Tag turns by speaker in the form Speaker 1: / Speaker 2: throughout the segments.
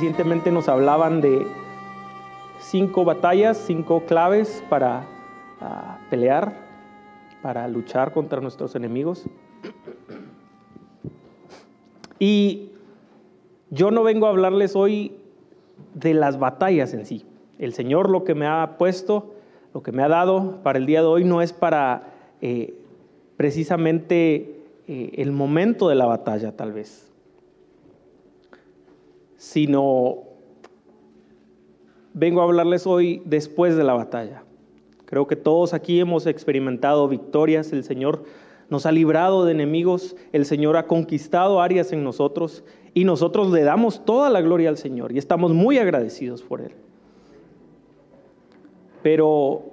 Speaker 1: recientemente nos hablaban de cinco batallas, cinco claves para ah, pelear, para luchar contra nuestros enemigos. Y yo no vengo a hablarles hoy de las batallas en sí. El Señor lo que me ha puesto, lo que me ha dado para el día de hoy no es para eh, precisamente eh, el momento de la batalla tal vez, sino vengo a hablarles hoy después de la batalla. Creo que todos aquí hemos experimentado victorias, el Señor nos ha librado de enemigos, el Señor ha conquistado áreas en nosotros y nosotros le damos toda la gloria al Señor y estamos muy agradecidos por Él. Pero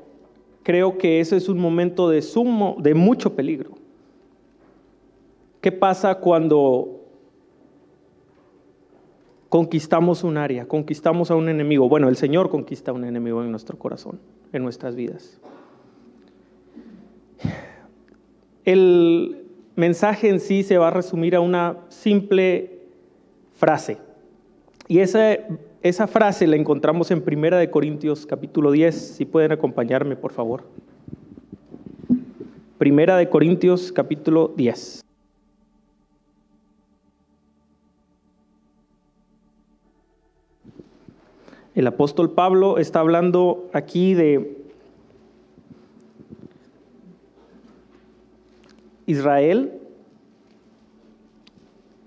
Speaker 1: creo que ese es un momento de sumo, de mucho peligro. ¿Qué pasa cuando conquistamos un área, conquistamos a un enemigo? Bueno, el Señor conquista a un enemigo en nuestro corazón, en nuestras vidas. El mensaje en sí se va a resumir a una simple frase. Y esa, esa frase la encontramos en Primera de Corintios capítulo 10. Si pueden acompañarme, por favor. Primera de Corintios capítulo 10. El apóstol Pablo está hablando aquí de Israel.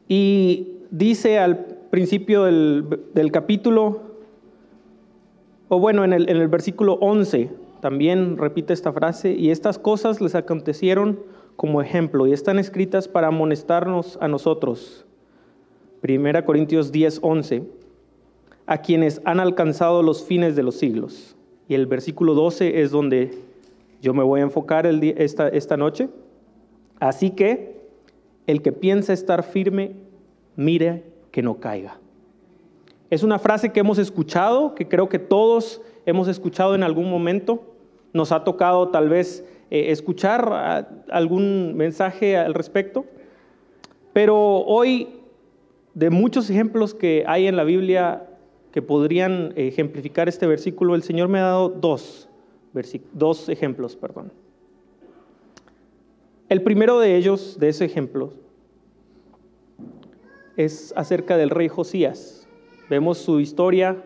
Speaker 1: Y dice al principio del, capítulo, o bueno, en el, versículo 11, también repite esta frase, y estas cosas les acontecieron como ejemplo y están escritas para amonestarnos a nosotros. Primera Corintios 10, 11, a quienes han alcanzado los fines de los siglos. Y el versículo 12 es donde yo me voy a enfocar el esta, esta noche. Así que el que piensa estar firme, mire que no caiga. Es una frase que hemos escuchado, que creo que todos hemos escuchado en algún momento. Nos ha tocado tal vez eh, escuchar algún mensaje al respecto. Pero hoy, de muchos ejemplos que hay en la Biblia que podrían ejemplificar este versículo, el Señor me ha dado dos, dos ejemplos. Perdón. El primero de ellos, de ese ejemplo, es acerca del rey Josías. Vemos su historia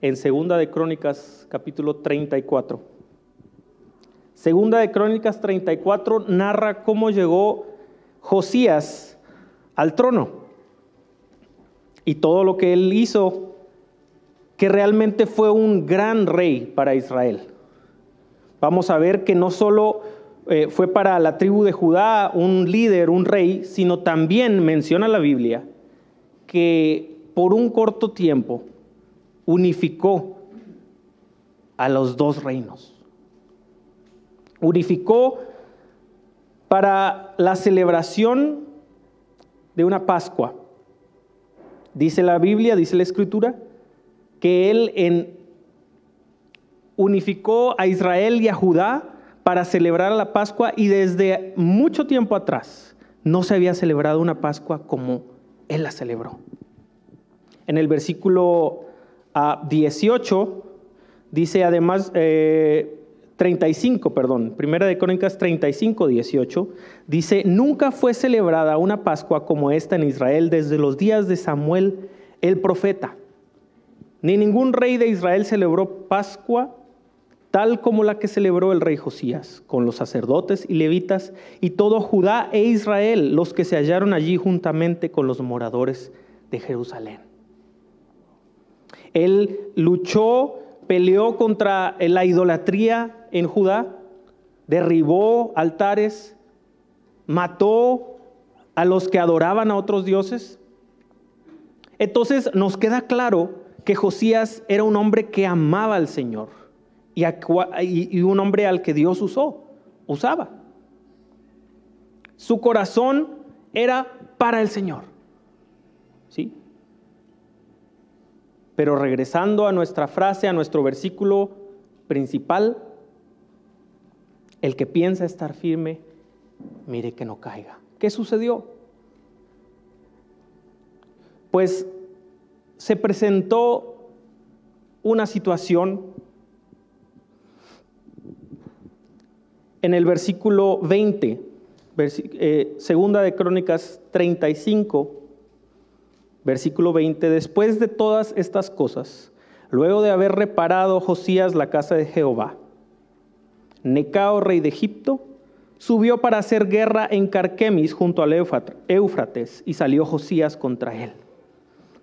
Speaker 1: en Segunda de Crónicas, capítulo 34. Segunda de Crónicas 34 narra cómo llegó Josías al trono y todo lo que él hizo, que realmente fue un gran rey para Israel. Vamos a ver que no solo eh, fue para la tribu de Judá un líder, un rey, sino también menciona la Biblia que por un corto tiempo unificó a los dos reinos. Unificó para la celebración de una Pascua. Dice la Biblia, dice la Escritura, que él unificó a Israel y a Judá para celebrar la Pascua y desde mucho tiempo atrás no se había celebrado una Pascua como él la celebró. En el versículo 18 ah, dice además, 35, eh, perdón, Primera de Crónicas 35, 18, dice, nunca fue celebrada una Pascua como esta en Israel desde los días de Samuel el profeta. Ni ningún rey de Israel celebró Pascua tal como la que celebró el rey Josías, con los sacerdotes y levitas y todo Judá e Israel, los que se hallaron allí juntamente con los moradores de Jerusalén. Él luchó, peleó contra la idolatría en Judá, derribó altares, mató a los que adoraban a otros dioses. Entonces nos queda claro que Josías era un hombre que amaba al Señor y, un hombre al que Dios usó, usaba. Su corazón era para el Señor. ¿Sí? Pero regresando a nuestra frase, a nuestro versículo principal, el que piensa estar firme, mire que no caiga. ¿Qué sucedió? Pues se presentó una situación en el versículo 20, eh, segunda de Crónicas 35, versículo 20, después de todas estas cosas, luego de haber reparado Josías la casa de Jehová, Necao, rey de Egipto, subió para hacer guerra en Carquemis junto al Éufrates y salió Josías contra él.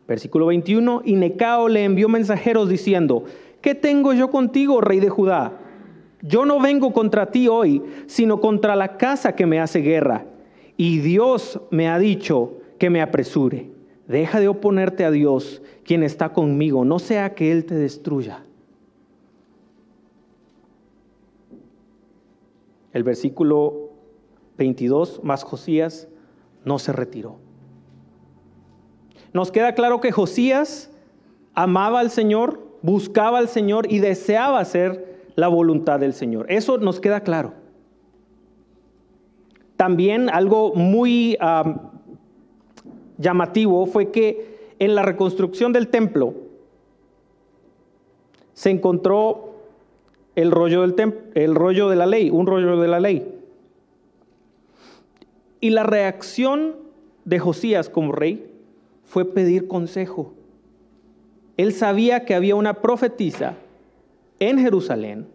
Speaker 1: Versículo 21, y Necao le envió mensajeros diciendo, ¿qué tengo yo contigo, rey de Judá? Yo no vengo contra ti hoy, sino contra la casa que me hace guerra. Y Dios me ha dicho que me apresure. Deja de oponerte a Dios, quien está conmigo, no sea que Él te destruya. El versículo 22, más Josías no se retiró. Nos queda claro que Josías amaba al Señor, buscaba al Señor y deseaba hacer la voluntad del Señor. Eso nos queda claro. También algo muy llamativo fue que en la reconstrucción del templo se encontró el rollo, del el rollo de la ley, un rollo de la ley. Y la reacción de Josías como rey fue pedir consejo. Él sabía que había una profetisa en Jerusalén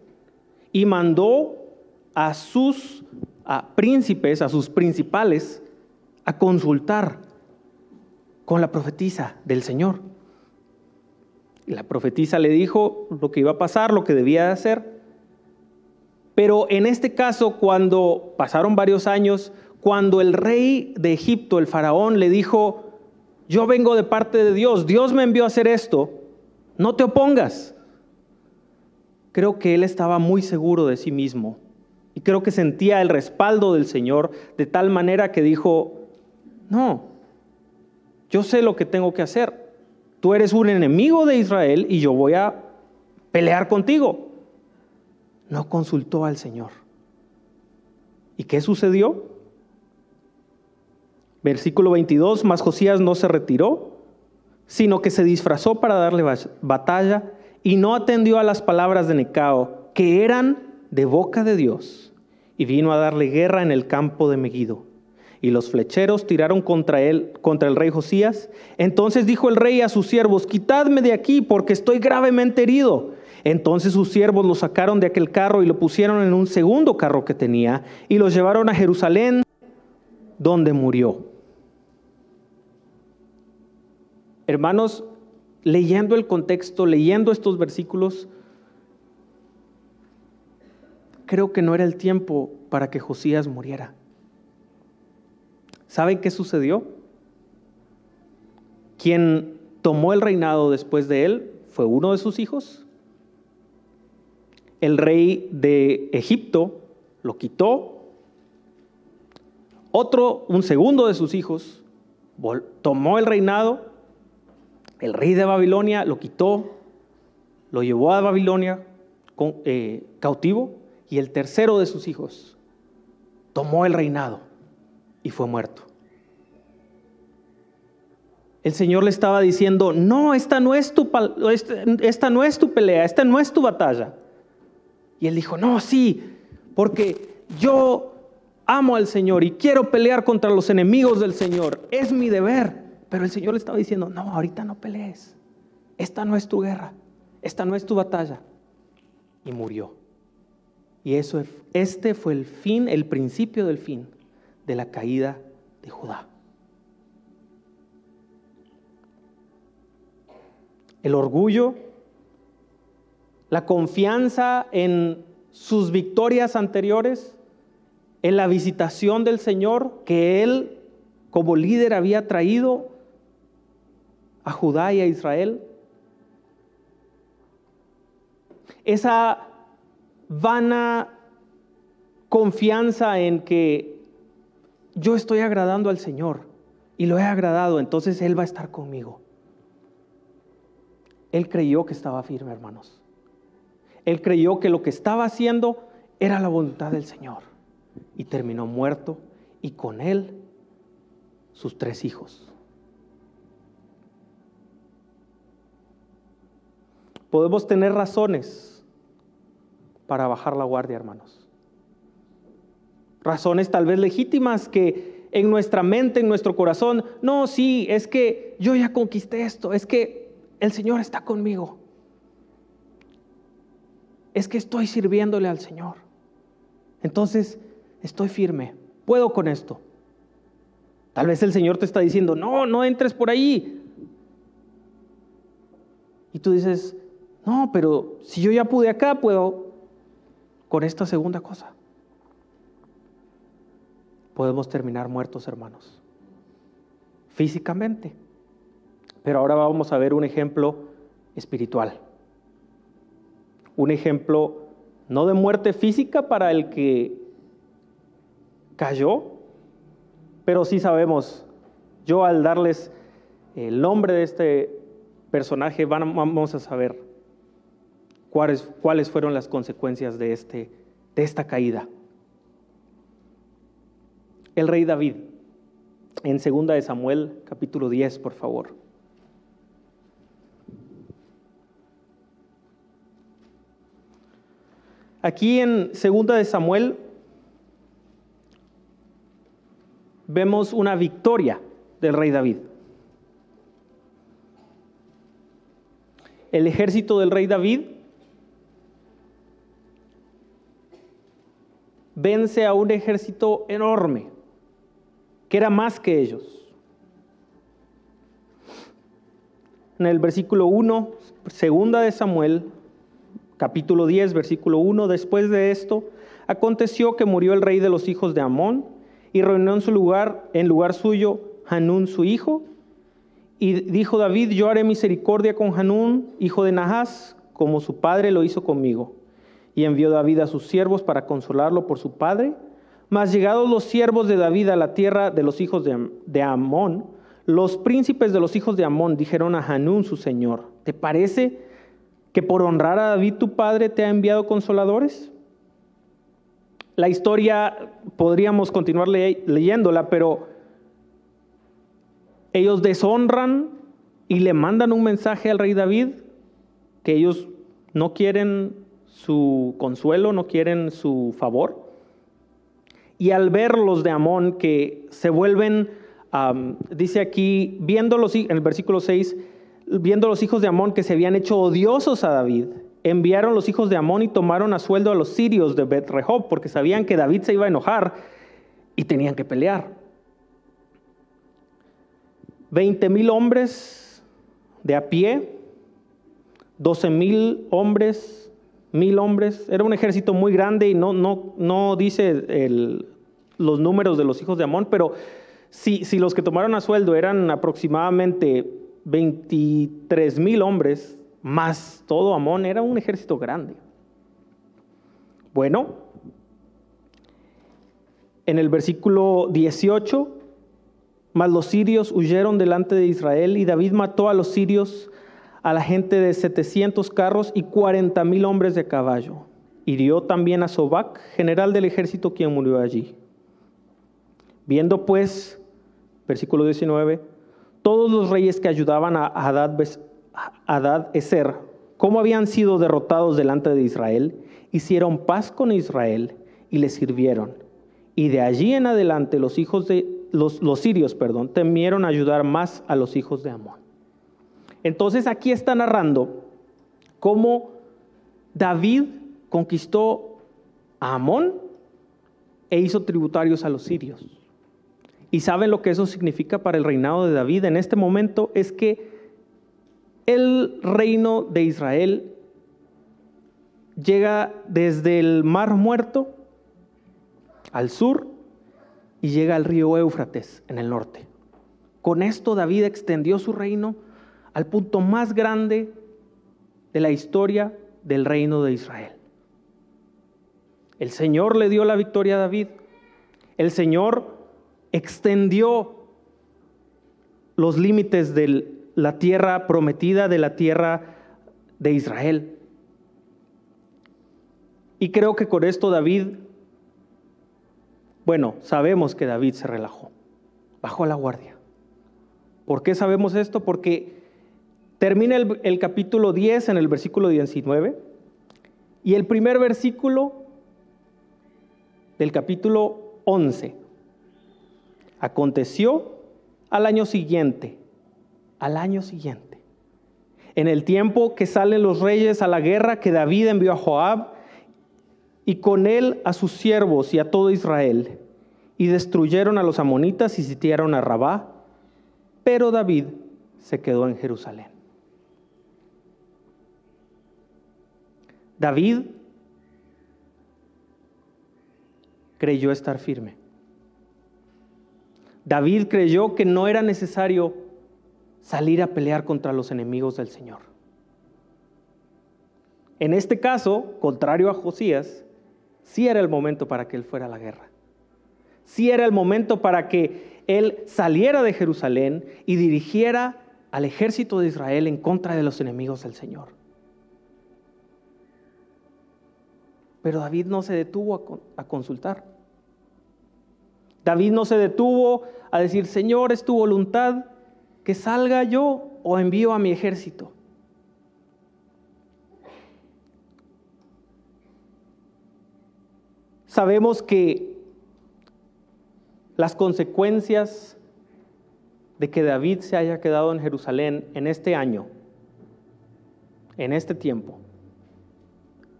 Speaker 1: y mandó a sus príncipes, a sus principales, a consultar con la profetisa del Señor. La profetisa le dijo lo que iba a pasar, lo que debía de hacer. Pero en este caso, cuando pasaron varios años, cuando el rey de Egipto, el faraón, le dijo, yo vengo de parte de Dios, Dios me envió a hacer esto, no te opongas. Creo que él estaba muy seguro de sí mismo y creo que sentía el respaldo del Señor de tal manera que dijo, no, yo sé lo que tengo que hacer. Tú eres un enemigo de Israel y yo voy a pelear contigo. No consultó al Señor. ¿Y qué sucedió? Versículo 22, más Josías no se retiró, sino que se disfrazó para darle batalla y no atendió a las palabras de Necao, que eran de boca de Dios, y vino a darle guerra en el campo de Megido y los flecheros tiraron contra él, contra el rey Josías. Entonces dijo el rey a sus siervos, quitadme de aquí porque estoy gravemente herido. Entonces sus siervos lo sacaron de aquel carro y lo pusieron en un segundo carro que tenía y lo llevaron a Jerusalén, donde murió. Hermanos, leyendo el contexto, leyendo estos versículos, creo que no era el tiempo para que Josías muriera. ¿Saben qué sucedió? Quien tomó el reinado después de él fue uno de sus hijos. El rey de Egipto lo quitó. Otro, un segundo de sus hijos, tomó el reinado. El rey de Babilonia lo quitó, lo llevó a Babilonia eh, cautivo. Y el tercero de sus hijos tomó el reinado y fue muerto. El Señor le estaba diciendo, no, esta no es tu, esta no es tu pelea, esta no es tu batalla. Y él dijo, no, sí, porque yo amo al Señor y quiero pelear contra los enemigos del Señor. Es mi deber. Pero el Señor le estaba diciendo, no, ahorita no pelees. Esta no es tu guerra. Esta no es tu batalla. Y murió. Y eso, este fue el fin, el principio del fin de la caída de Judá. El orgullo, la confianza en sus victorias anteriores, en la visitación del Señor que él como líder había traído a Judá y a Israel. Esa vana confianza en que yo estoy agradando al Señor y lo he agradado, entonces Él va a estar conmigo. Él creyó que estaba firme, hermanos. Él creyó que lo que estaba haciendo era la voluntad del Señor y terminó muerto y con Él sus tres hijos. Podemos tener razones para bajar la guardia, hermanos. Razones tal vez legítimas que en nuestra mente, en nuestro corazón, no, sí, es que yo ya conquisté esto, es que el Señor está conmigo. Es que estoy sirviéndole al Señor. Entonces, estoy firme, puedo con esto. Tal vez el Señor te está diciendo, no, no entres por ahí. Y tú dices, no, pero si yo ya pude acá, puedo con esta segunda cosa. Podemos terminar muertos, hermanos, físicamente. Pero ahora vamos a ver un ejemplo espiritual. Un ejemplo no de muerte física para el que cayó, pero sí sabemos, yo al darles el nombre de este personaje vamos a saber cuáles, cuáles fueron las consecuencias de, este, de esta caída. El rey David, en 2 de Samuel capítulo 10, por favor. Aquí en 2 de Samuel vemos una victoria del rey David. El ejército del rey David vence a un ejército enorme, que era más que ellos. En el versículo 1, segunda de Samuel, capítulo 10, versículo 1, después de esto, aconteció que murió el rey de los hijos de Amón y reunió en su lugar, en lugar suyo, Hanún su hijo. Y dijo David, yo haré misericordia con Hanún, hijo de Nahas, como su padre lo hizo conmigo. Y envió David a sus siervos para consolarlo por su padre. Mas llegados los siervos de David a la tierra de los hijos de, Amón, los príncipes de los hijos de Amón dijeron a Hanún su señor, ¿te parece que por honrar a David tu padre te ha enviado consoladores? La historia podríamos continuar leyéndola, pero ellos deshonran y le mandan un mensaje al rey David que ellos no quieren su consuelo, no quieren su favor. Y al ver los de Amón que se vuelven, dice aquí, viendo los, en el versículo 6, viendo los hijos de Amón que se habían hecho odiosos a David, enviaron los hijos de Amón y tomaron a sueldo a los sirios de Bet porque sabían que David se iba a enojar y tenían que pelear. Veinte mil hombres de a pie, doce mil hombres, mil hombres. Era un ejército muy grande y no, no, no dice los números de los hijos de Amón, pero si, los que tomaron a sueldo eran aproximadamente 23 mil hombres, más todo Amón, era un ejército grande. Bueno, en el versículo 18, mas los sirios huyeron delante de Israel y David mató a los sirios, a la gente de 700 carros y 40 mil hombres de caballo. Hirió también a Sobac, general del ejército, quien murió allí. Viendo pues, versículo 19, todos los reyes que ayudaban a Hadad Adad Eser, cómo habían sido derrotados delante de Israel, hicieron paz con Israel y le sirvieron. Y de allí en adelante los hijos de los, los sirios, perdón, temieron ayudar más a los hijos de Amón. Entonces aquí está narrando cómo David conquistó a Amón e hizo tributarios a los sirios. Y saben lo que eso significa para el reinado de David en este momento es que el reino de Israel llega desde el Mar Muerto al sur y llega al río Éufrates en el norte. Con esto David extendió su reino al punto más grande de la historia del reino de Israel. El Señor le dio la victoria a David. El Señor extendió los límites del la tierra prometida de la tierra de Israel. Y creo que con esto David, bueno, sabemos que David se relajó, bajó la guardia. ¿Por qué sabemos esto? Porque Termina el, capítulo 10 en el versículo 19 y el primer versículo del capítulo 11. Aconteció al año siguiente, al año siguiente, en el tiempo que salen los reyes a la guerra, que David envió a Joab y con él a sus siervos y a todo Israel, y destruyeron a los amonitas y sitiaron a Rabá, pero David se quedó en Jerusalén. David creyó estar firme. David creyó que no era necesario salir a pelear contra los enemigos del Señor. En este caso, contrario a Josías, sí era el momento para que él fuera a la guerra. Sí era el momento para que él saliera de Jerusalén y dirigiera al ejército de Israel en contra de los enemigos del Señor. Pero David no se detuvo a, consultar. David no se detuvo a decir, Señor, es tu voluntad que salga yo o envío a mi ejército. Sabemos que las consecuencias de que David se haya quedado en Jerusalén en este año, en este tiempo,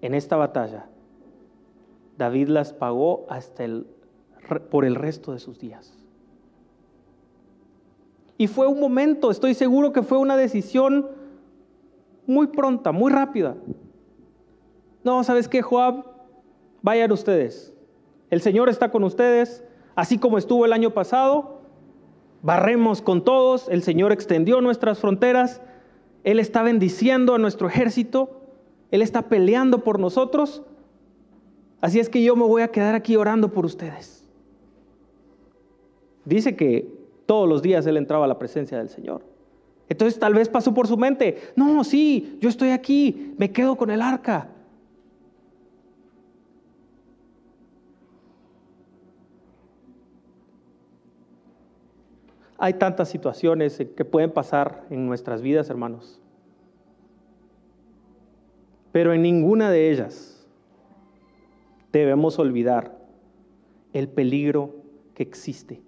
Speaker 1: en esta batalla, David las pagó hasta el por el resto de sus días. Y fue un momento, estoy seguro que fue una decisión muy pronta, muy rápida. No, ¿sabes qué, Joab? Vayan ustedes. El Señor está con ustedes, así como estuvo el año pasado. Barremos con todos, el Señor extendió nuestras fronteras, Él está bendiciendo a nuestro ejército, Él está peleando por nosotros. Así es que yo me voy a quedar aquí orando por ustedes. Dice que todos los días él entraba a la presencia del Señor. Entonces tal vez pasó por su mente, no, sí, yo estoy aquí, me quedo con el arca. Hay tantas situaciones que pueden pasar en nuestras vidas, hermanos. Pero en ninguna de ellas debemos olvidar el peligro que existe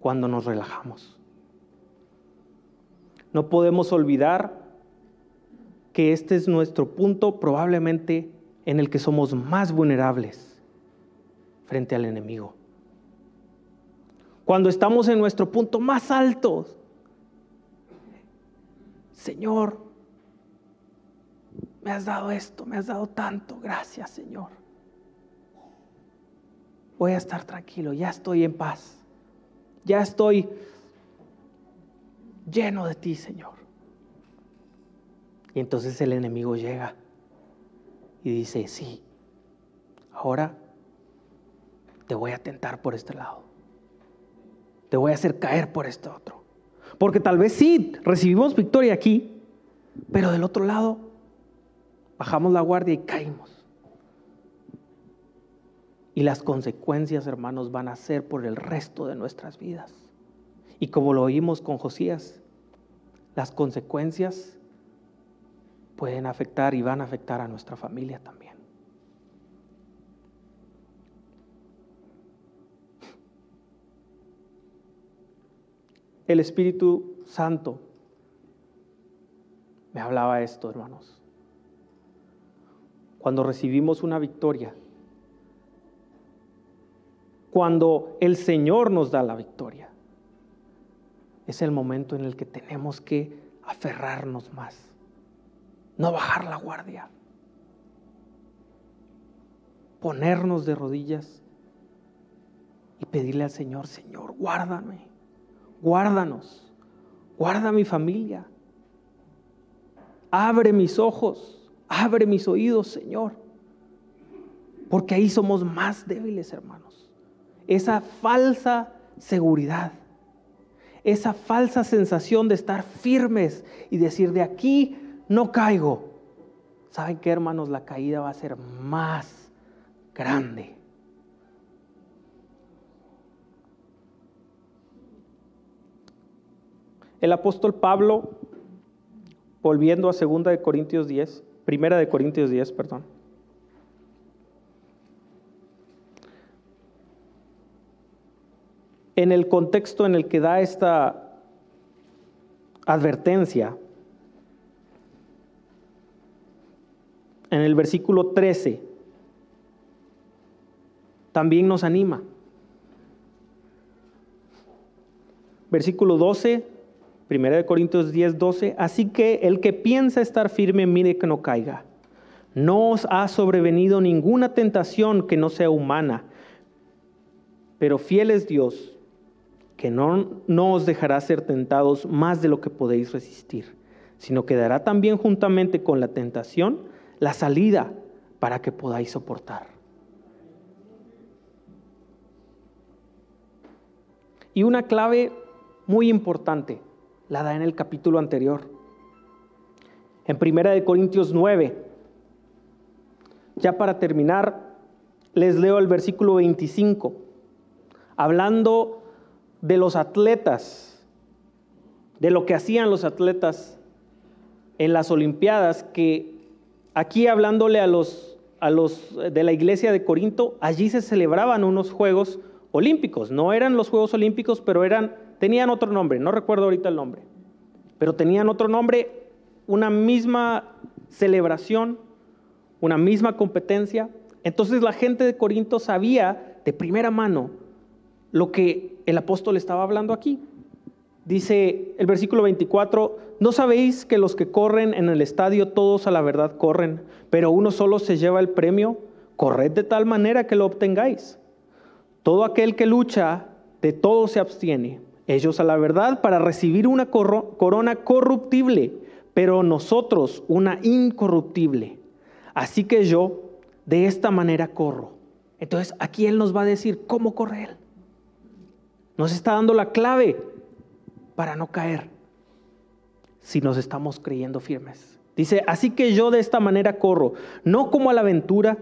Speaker 1: cuando nos relajamos. No podemos olvidar que este es nuestro punto probablemente en el que somos más vulnerables frente al enemigo. Cuando estamos en nuestro punto más alto, Señor, me has dado esto, me has dado tanto, gracias Señor. Voy a estar tranquilo, ya estoy en paz ya estoy lleno de ti, Señor. Y entonces el enemigo llega y dice, sí, ahora te voy a tentar por este lado. Te voy a hacer caer por este otro. Porque tal vez sí, recibimos victoria aquí, pero del otro lado bajamos la guardia y caímos. Y las consecuencias, hermanos, van a ser por el resto de nuestras vidas. Y como lo oímos con Josías, las consecuencias pueden afectar y van a afectar a nuestra familia también. El Espíritu Santo me hablaba esto, hermanos. Cuando recibimos una victoria, cuando el Señor nos da la victoria. Es el momento en el que tenemos que aferrarnos más, no bajar la guardia, ponernos de rodillas y pedirle al Señor, Señor, guárdame, guárdanos, guarda mi familia, abre mis ojos, abre mis oídos, Señor, porque ahí somos más débiles, hermanos esa falsa seguridad, esa falsa sensación de estar firmes y decir, de aquí no caigo. ¿Saben qué, hermanos? La caída va a ser más grande. El apóstol Pablo, volviendo a segunda de Corintios 10, primera de Corintios 10, perdón. En el contexto en el que da esta advertencia, en el versículo 13, también nos anima. Versículo 12, 1 Corintios 10, 12. Así que el que piensa estar firme, mire que no caiga. No os ha sobrevenido ninguna tentación que no sea humana, pero fiel es Dios, que no, no os dejará ser tentados más de lo que podéis resistir, sino que dará también juntamente con la tentación la salida para que podáis soportar. Y una clave muy importante la da en el capítulo anterior. En Primera de Corintios 9, ya para terminar, les leo el versículo 25, hablando de los atletas, de lo que hacían los atletas en las Olimpiadas, que aquí hablándole a los, a los de la iglesia de Corinto, allí se celebraban unos Juegos Olímpicos. No eran los Juegos Olímpicos, pero eran Tenían otro nombre, no recuerdo ahorita el nombre, pero tenían otro nombre, una misma celebración, una misma competencia. Entonces la gente de Corinto sabía de primera mano lo que el apóstol estaba hablando aquí. Dice el versículo 24, ¿no sabéis que los que corren en el estadio todos a la verdad corren, pero uno solo se lleva el premio? Corred de tal manera que lo obtengáis. Todo aquel que lucha, de todo se abstiene ellos a la verdad para recibir una corona corruptible, pero nosotros una incorruptible. Así que yo de esta manera corro. Entonces aquí Él nos va a decir cómo correr. Nos está dando la clave para no caer si nos estamos creyendo firmes. Dice, así que yo de esta manera corro, no como a la aventura,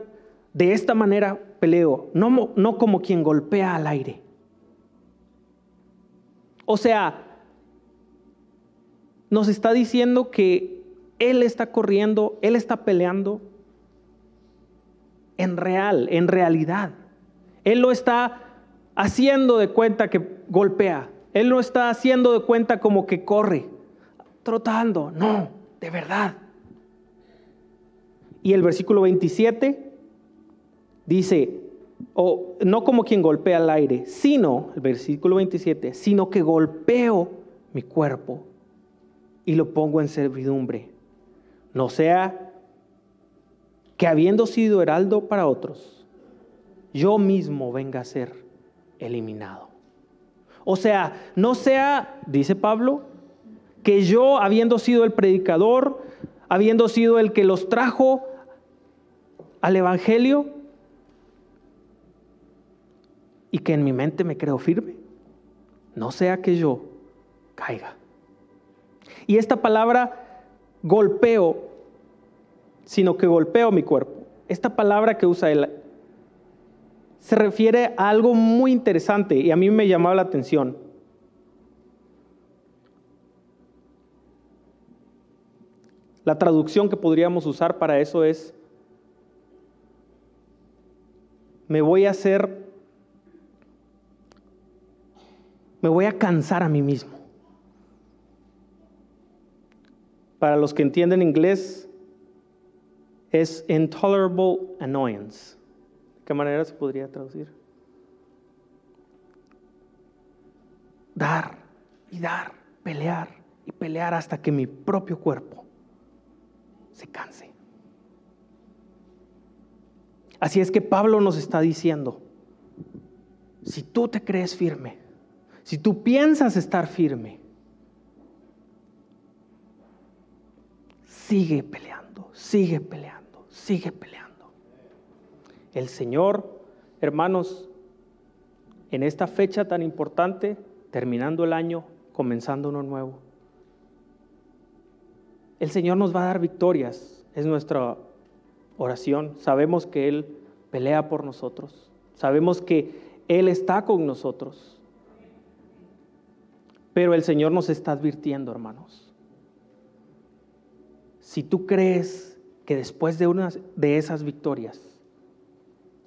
Speaker 1: de esta manera peleo, no, no como quien golpea al aire o sea, nos está diciendo que Él está corriendo, Él está peleando en real, en realidad. Él lo está haciendo de cuenta que golpea. Él lo está haciendo de cuenta como que corre, trotando. No, de verdad. Y el versículo 27 dice, o no como quien golpea al aire, sino, el versículo 27, sino que golpeo mi cuerpo y lo pongo en servidumbre. No sea que habiendo sido heraldo para otros, yo mismo venga a ser eliminado. O sea, no sea, dice Pablo, que yo habiendo sido el predicador, habiendo sido el que los trajo al Evangelio, y que en mi mente me creo firme. No sea que yo caiga. Y esta palabra golpeo, sino que golpeo mi cuerpo. Esta palabra que usa él se refiere a algo muy interesante y a mí me llamaba la atención. La traducción que podríamos usar para eso es, me voy a hacer me voy a cansar a mí mismo. Para los que entienden inglés, es intolerable annoyance. ¿De qué manera se podría traducir? Dar y dar, pelear y pelear hasta que mi propio cuerpo se canse. Así es que Pablo nos está diciendo, si tú te crees firme, si tú piensas estar firme, sigue peleando, sigue peleando, sigue peleando. El Señor, hermanos, en esta fecha tan importante, terminando el año, comenzando uno nuevo, el Señor nos va a dar victorias, es nuestra oración. Sabemos que Él pelea por nosotros, sabemos que Él está con nosotros. Pero el Señor nos está advirtiendo, hermanos. si tú crees que después de una de esas victorias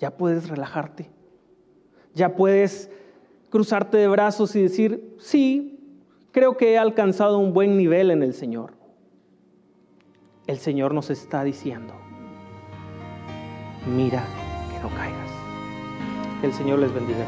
Speaker 1: ya puedes relajarte, ya puedes cruzarte de brazos y decir, sí, creo que he alcanzado un buen nivel en el Señor. El Señor nos está diciendo, mira que no caigas. Que el Señor les bendiga.